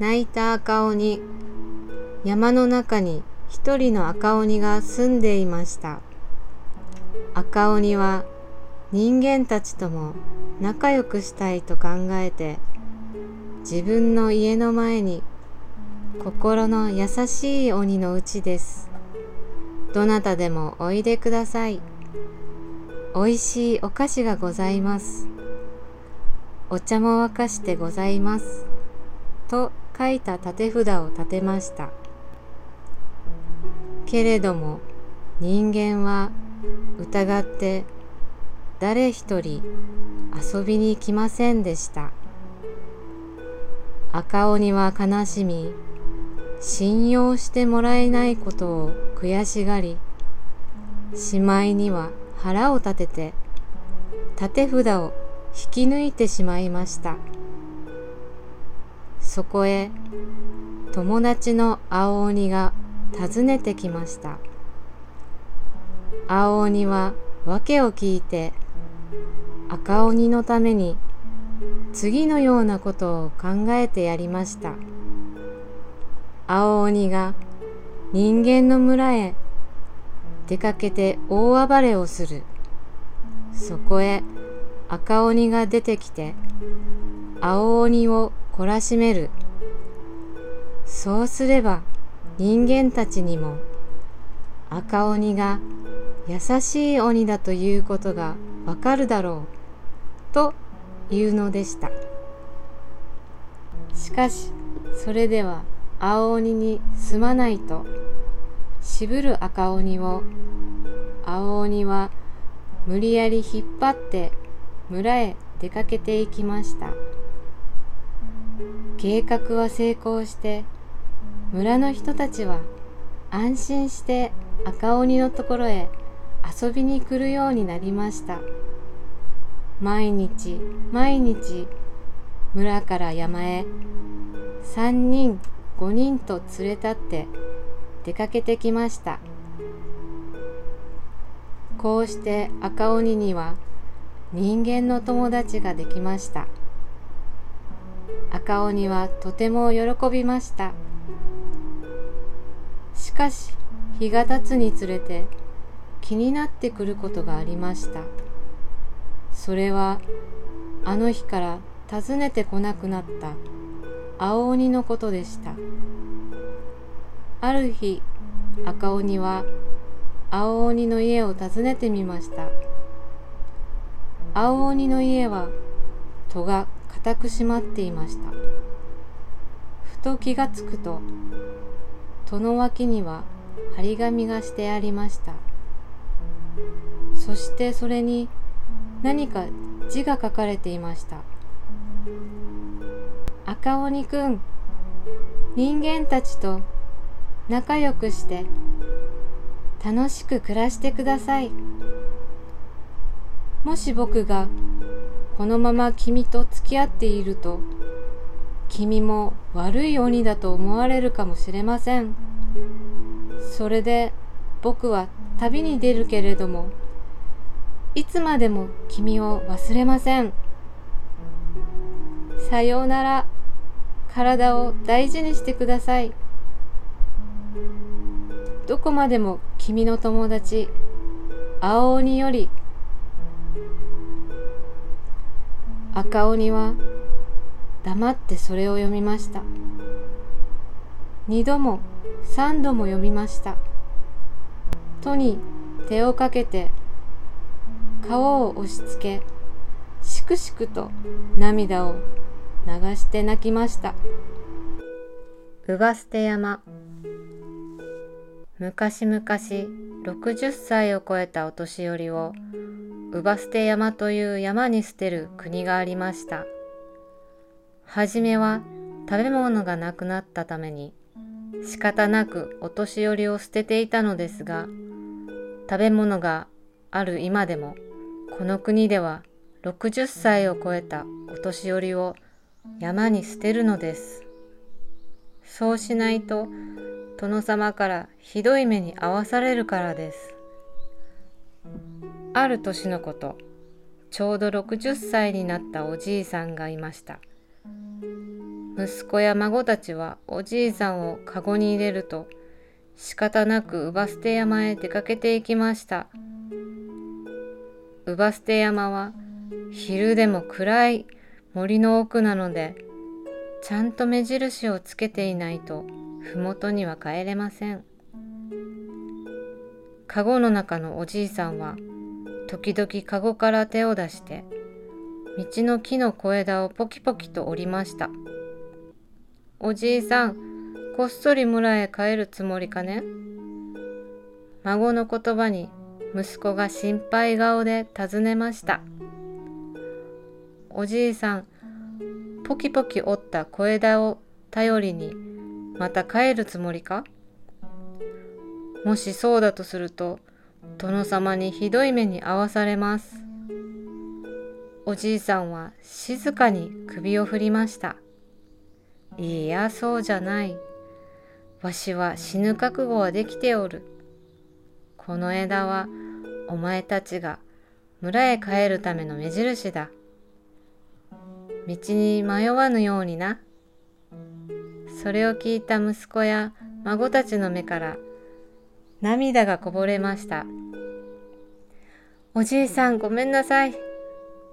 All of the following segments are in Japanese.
泣いた赤鬼。山の中に一人の赤鬼が住んでいました。赤鬼は人間たちとも仲良くしたいと考えて自分の家の前に心の優しい鬼のうちです。どなたでもおいでください。おいしいお菓子がございます。お茶も沸かしてございます。と書いた立て札を立てました。けれども人間は疑って誰一人遊びに来ませんでした。赤鬼は悲しみ信用してもらえないことを悔しがりしまいには腹を立てて立て札を引き抜いてしまいました。そこへ友達の青鬼が訪ねてきました。青鬼は訳を聞いて赤鬼のために次のようなことを考えてやりました。青鬼が人間の村へ出かけて大暴れをする。そこへ赤鬼が出てきて青鬼を懲らしめる。そうすれば人間たちにも赤鬼が優しい鬼だということがわかるだろうというのでした。しかしそれでは青鬼にすまないと渋る赤鬼を青鬼は無理やり引っ張って村へ出かけていきました。計画は成功して村の人たちは安心して赤鬼のところへ遊びに来るようになりました。毎日毎日村から山へ3人5人と連れ立って出かけてきました。こうして赤鬼には人間の友達ができました。赤鬼はとても喜びました。しかし日が経つにつれて気になってくることがありました。それはあの日から訪ねてこなくなった青鬼のことでした。ある日赤鬼は青鬼の家を訪ねてみました。青鬼の家は戸が固く閉まっていました。ふと気がつくと戸の脇には張り紙がしてありました。そしてそれに何か字が書かれていました。赤鬼くん人間たちと仲良くして楽しく暮らしてください。もし僕がこのまま君と付き合っていると君も悪い鬼だと思われるかもしれません。それで僕は旅に出るけれどもいつまでも君を忘れません。さようなら体を大事にしてください。どこまでも君の友達青鬼より赤鬼は黙ってそれを読みました。二度も三度も読みました。とに手をかけて顔を押しつけしくしくと涙を流して泣きました。乳母捨て山。昔々60歳を超えたお年寄りを乳母捨て山という山に捨てる国がありました。はじめは食べ物がなくなったために仕方なくお年寄りを捨てていたのですが、食べ物がある今でもこの国では60歳を超えたお年寄りを山に捨てるのです。そうしないと殿様からひどい目に遭わされるからです。ある年のことちょうど60歳になったおじいさんがいました息子や孫たちはおじいさんをカゴに入れると仕方なく乳母捨て山へ出かけていきました。乳母捨て山は昼でも暗い森の奥なのでちゃんと目印をつけていないと麓には帰れません。カゴの中のおじいさんは時々カゴから手を出して道の木の小枝をポキポキと折りました。おじいさん、こっそり村へ帰るつもりかね？孫の言葉に息子が心配顔で尋ねました。おじいさん、ポキポキ折った小枝を頼りにまた帰るつもりか？もしそうだとすると殿様にひどい目に遭わされます。おじいさんは静かに首を振りました。いや、そうじゃない。わしは死ぬ覚悟はできておる。この枝はお前たちが村へ帰るための目印だ。道に迷わぬようにな。それを聞いた息子や孫たちの目から涙がこぼれました。おじいさんごめんなさい。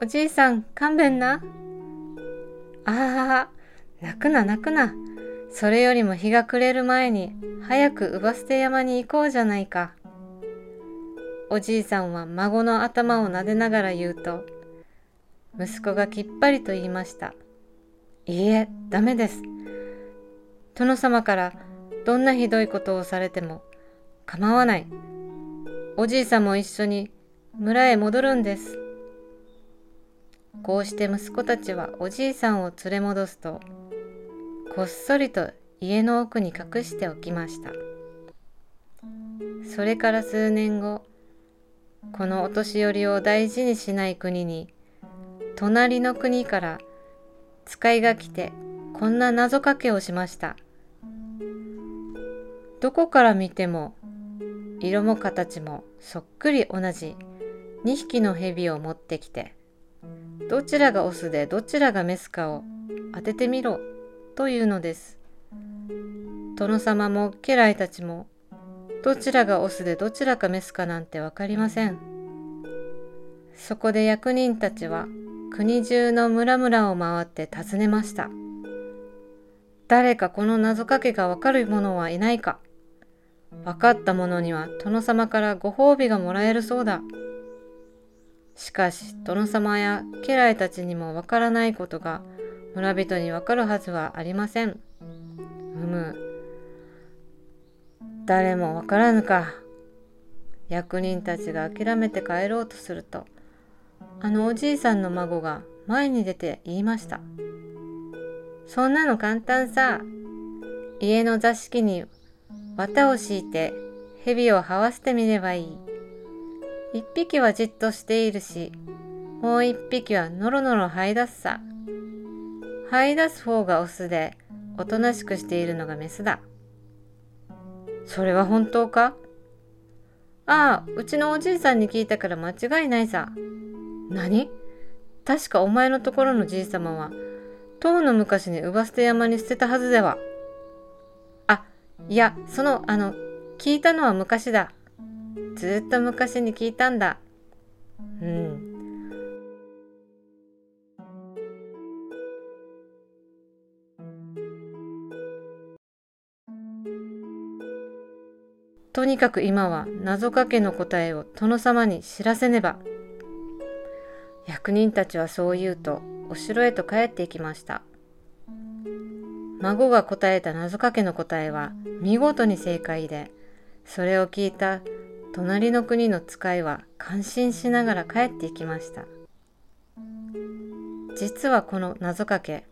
おじいさん勘弁な。ああ、泣くな泣くな。それよりも日が暮れる前に早く乳捨て山に行こうじゃないか。おじいさんは孫の頭を撫でながら言うと、息子がきっぱりと言いました。いいえ、ダメです。殿様からどんなひどいことをされても構わない。おじいさんも一緒に村へ戻るんです。こうして息子たちはおじいさんを連れ戻すと、こっそりと家の奥に隠しておきました。それから数年後、このお年寄りを大事にしない国に、隣の国から使いが来てこんな謎かけをしました。どこから見ても色も形もそっくり同じ2匹の蛇を持ってきてどちらがオスでどちらがメスかを当ててみろというのです。殿様も家来たちもどちらがオスでどちらかメスかなんてわかりません。そこで役人たちは国中の村々を回って尋ねました。誰かこの謎かけがわかる者はいないか分かった者には殿様からご褒美がもらえるそうだ。しかし殿様や家来たちにもわからないことが村人にわかるはずはありません。うむ。誰もわからぬか。役人たちが諦めて帰ろうとすると、あのおじいさんの孫が前に出て言いました。そんなの簡単さ。家の座敷に綿を敷いて蛇を這わせてみればいい。一匹はじっとしているし、もう一匹はノロノロ這い出すさ。這い出す方がオスで、おとなしくしているのがメスだ。それは本当か？ああ、うちのおじいさんに聞いたから間違いないさ。何？確かお前のところのじいさまは、遠の昔に乳母捨て山に捨てたはずでは。いや、その、あの、聞いたのは昔だ。ずっと昔に聞いたんだ。うん。とにかく今は謎かけの答えを殿様に知らせねば。役人たちはそう言うとお城へと帰っていきました。孫が答えた謎かけの答えは見事に正解で、それを聞いた隣の国の使いは感心しながら帰っていきました。実はこの謎かけ、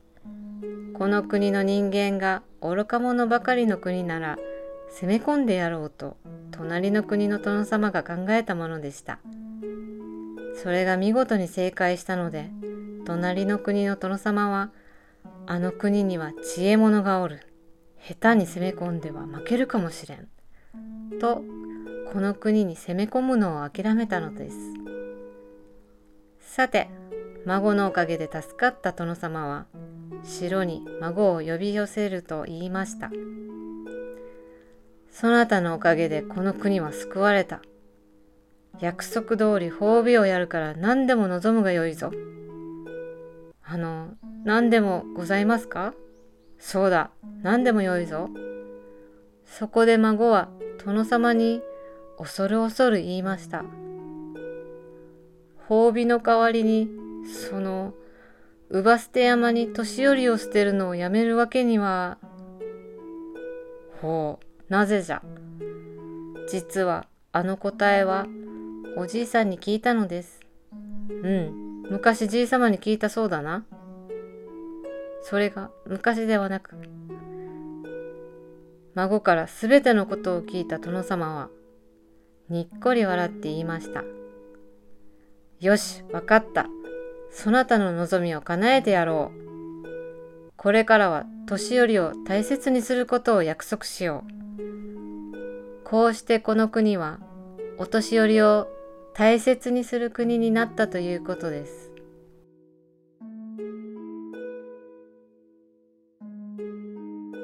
この国の人間が愚か者ばかりの国なら攻め込んでやろうと隣の国の殿様が考えたものでした。それが見事に正解したので、隣の国の殿様はあの国には知恵者がおる。下手に攻め込んでは負けるかもしれん。と、この国に攻め込むのを諦めたのです。さて、孫のおかげで助かった殿様は城に孫を呼び寄せると言いました。そなたのおかげでこの国は救われた。約束通り褒美をやるから何でも望むがよいぞ。あの、何でもございますか？そうだ、何でもよいぞ。そこで孫は殿様に恐る恐る言いました。褒美の代わりに、その、乳母捨て山に年寄りを捨てるのをやめるわけには、ほう、なぜじゃ？実は、あの答えは、おじいさんに聞いたのです。うん、昔じいさまに聞いたそうだな。それが昔ではなく、孫からすべてのことを聞いた殿様は、にっこり笑って言いました。よし、わかった。そなたの望みを叶えてやろう。これからは年寄りを大切にすることを約束しよう。こうしてこの国はお年寄りを大切にする国になったということです。